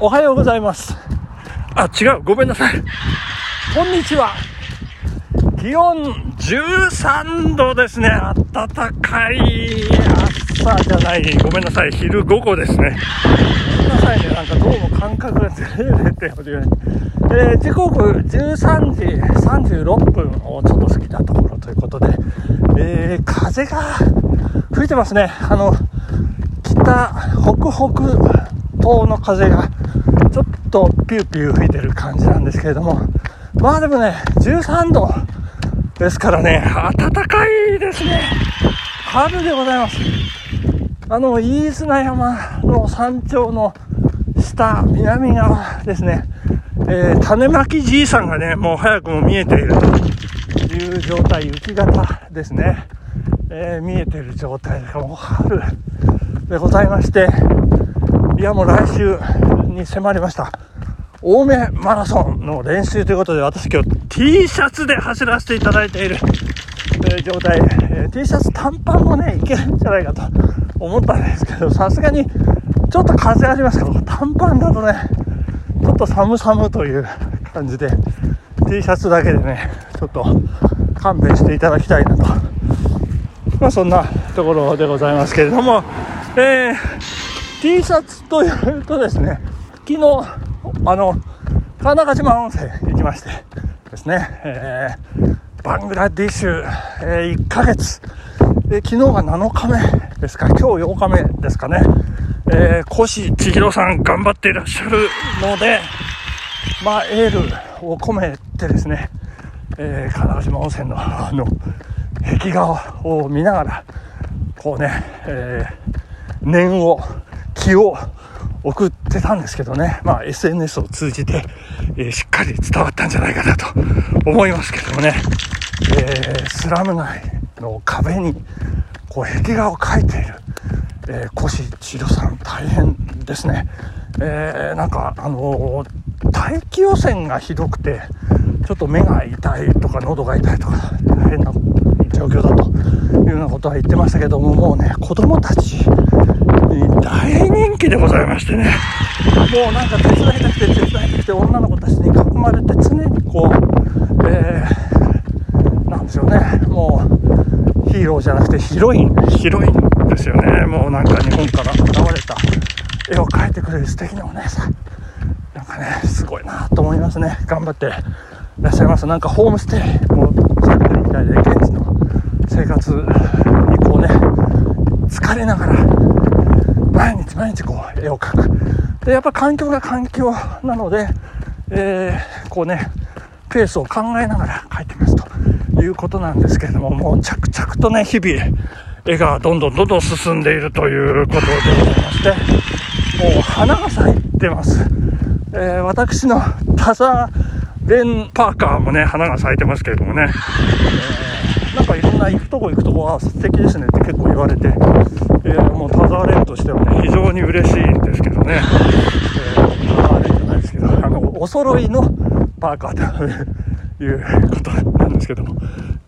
おはようございます。あ、違う、ごめんなさい。こんにちは。気温13度ですね。暖かい朝じゃない。ごめんなさい。昼午後ですね。ごめんなさいね。なんかどうも感覚がずれております。えー時刻13時36分をちょっと過ぎたところということで、えー風が吹いてますね。あの、北、北北東の風がちょっとピューピュー吹いてる感じなんですけれども、まあでもね、13度ですからね、暖かいですね。春でございます。あの、飯綱山の山頂の下、南側ですね、えー種まきじいさんがね、もう早くも見えているという状態、雪型ですね。えー見えている状態ですから、もう春でございまして、いやもう来週に迫りました。青梅マラソンの練習ということで、私今日 T シャツで走らせていただいている、え状態、え T シャツ短パンもね、いけるんじゃないかと思ったんですけど、さすがにちょっと風ありますから、短パンだとね、ちょっと寒々という感じで、T シャツだけでね、ちょっと勘弁していただきたいなと。まあそんなところでございますけれども、えー T シャツというとですね、昨日、あの、川中島温泉行きましてですね、えーバングラディッシュ、えー1ヶ月、で昨日が7日目ですか、今日8日目ですかね、えー、越千尋さん頑張っていらっしゃるので、まあ、エールを込めてですね、えー、川中島温泉のあの壁画を見ながら、こうね、えー念を、気を送ってたんですけどね、まあ SNS を通じて、えーしっかり伝わったんじゃないかなと思いますけどもね、えースラム街の壁に、こう壁画を描いている、えー、越千尋さん大変ですね。えーなんか、あのー大気汚染がひどくて、ちょっと目が痛いとか喉が痛いとか、大変な状況だというようなことは言ってましたけども、もうね、子供たちに大人気でございましてね、もうなんか手伝いたくて手伝いたくて女の子たちに囲まれて常にこう、えーなんでしょうね、もうヒーローじゃなくてヒロイン、ヒロインですよね。もうなんか日本から現れた絵を描いてくれる素敵なお姉さん。なんかね、すごいなと思いますね。頑張っていらっしゃいます。なんかホームステイもされてるみたいで、現地の生活にこうね、疲れながら、毎日毎日こう絵を描く。で、やっぱ環境が環境なので、えーこうね、ペースを考えながら描いてますということなんですけれども、もう着々とね、日々、絵がどんどんどんどん進んでいるということでございまして、もう花が咲いてます。えー私のタザレンパーカーもね、花が咲いてますけれどもね、えーなんかいろんな行くとこ行くとこは素敵ですねって結構言われて、えーもうタザーレンとしてはね、非常に嬉しいんですけどね、えータザーレンじゃないですけど、あの、お揃いのパーカーということなんですけども、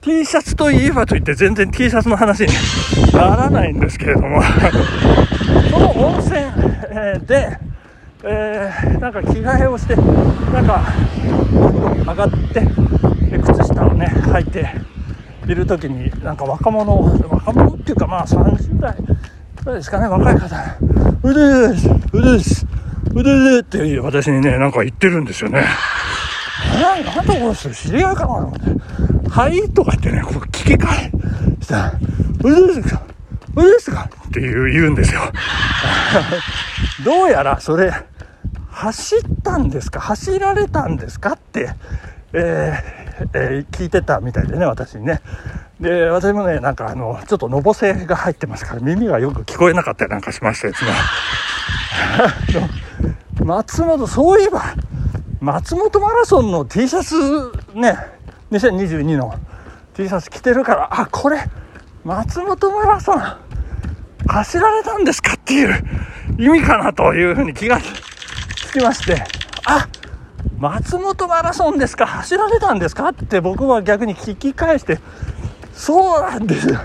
T シャツといえばといって全然 T シャツの話に ならないんですけれども、その温泉えーで、えーなんか着替えをして、なんか、上がって、で靴下をね、履いている時に、なんか若者、若者っていうかまあ30代ぐらいですかね、若い方、うでーす、うでーす、うでーって私にね、なんか言ってるんですよね。えなんだこの人知り合いかなと思って。はい？とか言ってね、こう聞き返したら、うでですかうでですかって言う言うんですよ。どうやらそれ、走ったんですか？走られたんですか？って、えーえー聞いてたみたいでね、私にね。で、私もね、なんかあの、ちょっとのぼせが入ってますから、耳がよく聞こえなかったりなんかしましたですね。松本、そういえば、松本マラソンの T シャツね、2022の T シャツ着てるから、あ、これ、松本マラソン、走られたんですかっていう意味かなというふうに気がつきまして、あ、松本マラソンですか？走られたんですか？って僕は逆に聞き返して、そうなんですよ。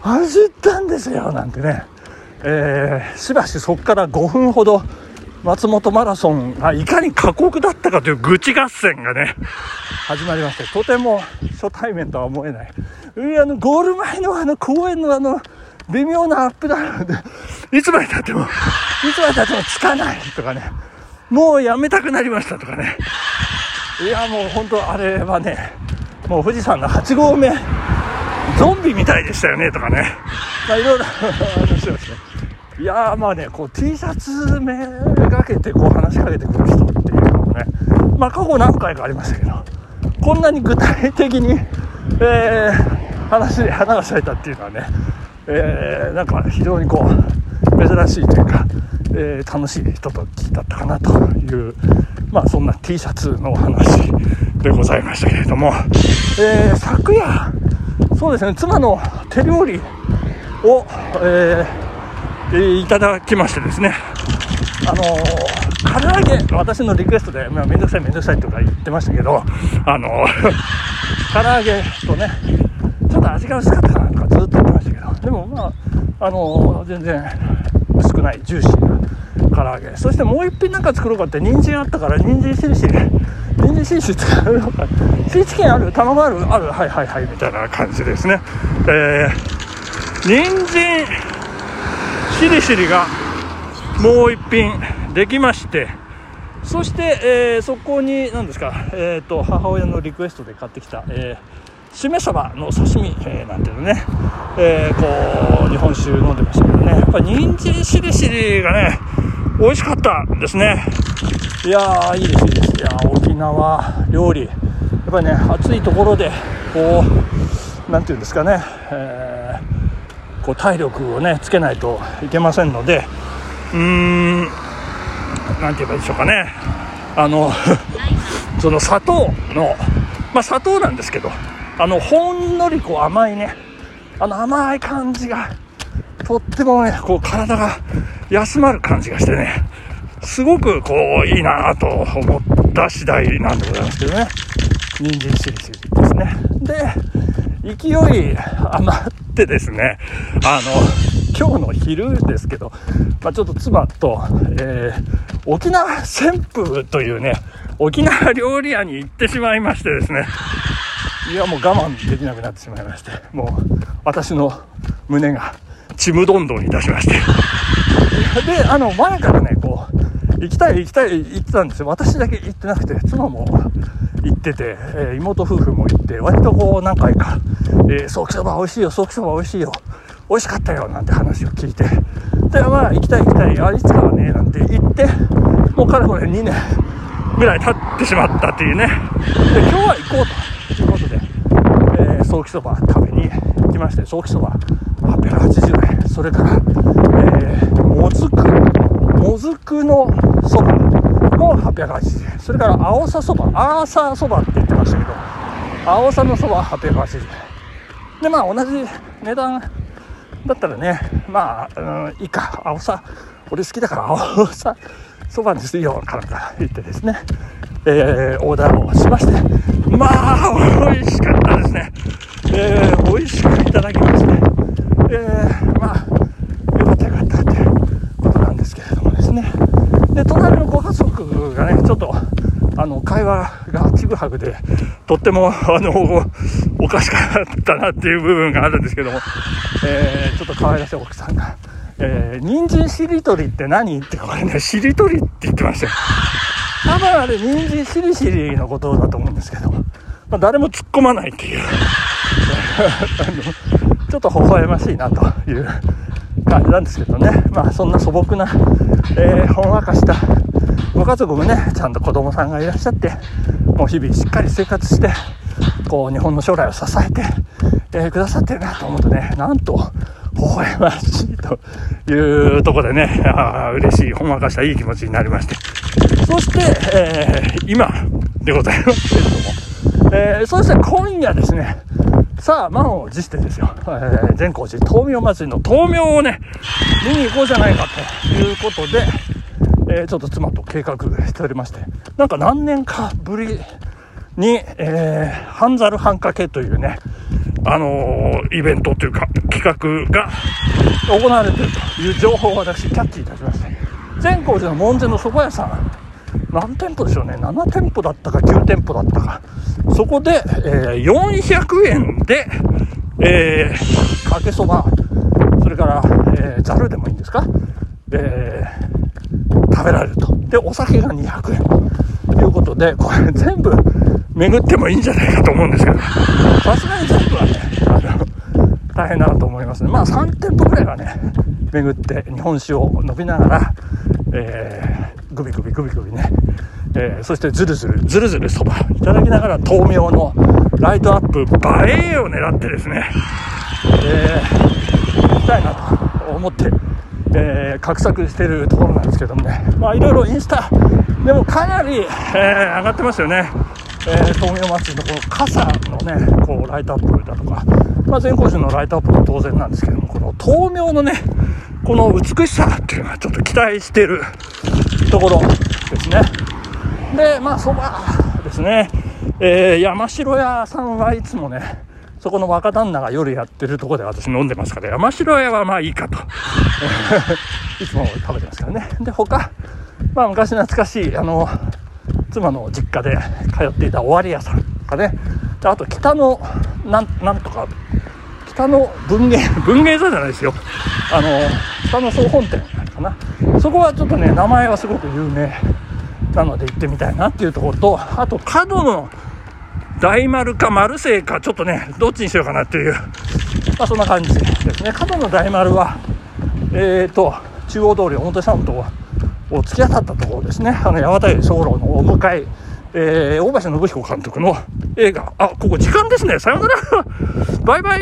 走ったんですよ、なんてね。えーしばしそこから5分ほど松本マラソンがいかに過酷だったかという愚痴合戦がね、始まりまして、とても初対面とは思えない。あの、ゴール前のあの公園のあの、微妙なアップダウンで、いつまで経っても、いつまで経ってもつかないとかね、もうやめたくなりましたとかね。いや、もう本当あれはね、もう富士山の8合目、ゾンビみたいでしたよねとかね。まあいろいろ話をしてますね。いやーまあね、こう T シャツめがけてこう話しかけてくる人っていうのもね、まあ過去何回かありましたけど、こんなに具体的に、えー、話で花が咲いたっていうのはね、えー、なんか非常にこう、珍しいというか、えー、楽しい人と聞いたったかなという、まあそんな T シャツのお話でございましたけれども、えー、昨夜、そうですね、妻の手料理を、えーいただきましてですね、あの、唐揚げ、私のリクエストで、まあ、めんどくさいめんどくさいとか言ってましたけど、あの、唐揚げとね、ちょっと味が薄かったなとかずっと言ってましたけど、でもまあ、あの、全然くない、ジューシーな唐揚げ。そしてもう一品なんか作ろうかって、人参あったから、人参しりしり、人参しりしり使うのか、シーチキンある？卵ある？ある。はいはいはい、みたいな感じですね。えー、人参、しりしりがもう一品できましてそして、えー、そこに何ですか、えーと、母親のリクエストで買ってきた、えー、しめ鯖の刺身、えー、なんていうのね、えー、こう日本酒飲んでましたけどねっぱ人参しりしりがね美味しかったですね。いやーいいですいいです。いや沖縄料理。やっぱりね暑いところでこうなんていうんですかね、えーこう体力をねつけないといけませんのでうーん何て言えばいいでしょうかね。あの その砂糖のまあ砂糖なんですけどあのほんのりこう甘いねあの甘い感じがとってもねこう体が休まる感じがしてねすごくこういいなと思った次第なんでございますけどね。人参しりしりですね。で勢い余ってですね、あの、今日の昼ですけど、まあ、ちょっと妻と、えー、沖縄旋風というね、沖縄料理屋に行ってしまいましてですね、いや、もう我慢できなくなってしまいまして、もう私の胸がちむどんどんいたしまして。で、あの、前からね、こう、行きたい行きたい言ってたんですよ。私だけ行ってなくて、妻も行ってて、えー、妹夫婦も行って、割とこう何回か、えー、ソーキそば美味しいよ、ソーキそば美味しいよ、美味しかったよ、なんて話を聞いて、で、まあ行きたい行きたい、あ、いつかはね、なんて言って、もうかれこれ2年ぐらい経ってしまったっていうね。で、今日は行こうということで、えー、ソーキそば食べに行きまして、ソーキそば、それから、えー、もずく、もずくのそば、も880円。それから青さそば、アーサーそばって言ってましたけど、青さのそば880円。で、まあ同じ値段だったらね、まあ、うん、いいか、青さ、俺好きだから青さそばにするよ、かなんか言ってですね、えー、オーダーをしまして、まあ、美味しかったですね。えー、美味しくいただきまして、えー、まあ、よかったよかったってことなんですけれどもですね。で、隣のご家族がね、ちょっと、あの、会話がちぐはぐで、とっても、あの、おかしかったなっていう部分があるんですけども、えー、ちょっと可愛らしい奥さんが、えー、人参しりとりって何ってこれね、しりとりって言ってましたよ。多分あれ、人参しりしりのことだと思うんですけど、まあ、誰も突っ込まないっていう。あの、ちょっと微笑ましいなという。感じなんですけどね。まあそんな素朴な、えー、ほんわかしたご家族もね、ちゃんと子供さんがいらっしゃって、もう日々しっかり生活して、こう日本の将来を支えて、えー、くださってるなと思うとね、なんと、微笑ましいというとこでね、ああ嬉しい、ほんわかしたいい気持ちになりまして。そして、えー、今でございますけれども、えー、そして今夜ですね、さあ、満を持してですよ、えー、善光寺灯明祭りの灯明をね、見に行こうじゃないかということで、えー、ちょっと妻と計画しておりまして、なんか何年かぶりに、えー、半猿半掛けというね、あのー、イベントというか、企画が行われているという情報を私、キャッチいたしまして、善光寺の門前の蕎麦屋さん何店舗でしょうね。7店舗だったか9店舗だったか。そこで、えー、400円で、えー、かけそばそれからえざ、るでもいいんですか、えー、食べられると。でお酒が200円。ということでこれ全部巡ってもいいんじゃないかと思うんですけど。さすがに全部はねあの大変だなと思いますね。まあ3店舗ぐらいはね巡って日本酒を飲みながら、えー、グビグビグビグビね、えー、そしてずるずるずるずるそば。いただきながら豆苗のライトアップ映えを狙ってですね、えー、行きたいなと思って、えー、画策してるところなんですけどもね。まあいろいろインスタでもかなり、えー、上がってますよね。えー、豆苗祭りのこの傘のねこうライトアップだとか、まあ、善光寺のライトアップも当然なんですけどもこの豆苗のねこの美しさっていうのはちょっと期待してるところですね。でまあそばですね、えー、山城屋さんはいつもねそこの若旦那が夜やってるとこで私飲んでますから山城屋はまあいいかと。いつも食べてますからね。で他まあ昔懐かしいあの妻の実家で通っていた終わり屋さんとかね。あと北のなんなんとか北の文芸文芸座じゃないですよ。あの北の総本店かな。そこはちょっとね名前はすごく有名なので行ってみたいなっていうところとあと角の大丸か丸星かちょっとねどっちにしようかなっていうまあそんな感じですね。角の大丸はえーと中央通り表参道を突き当たったところですね。あの八幡小楼のお迎ええー、大橋信彦監督の映画、あ、ここ時間ですね。さよなら。バイバイ。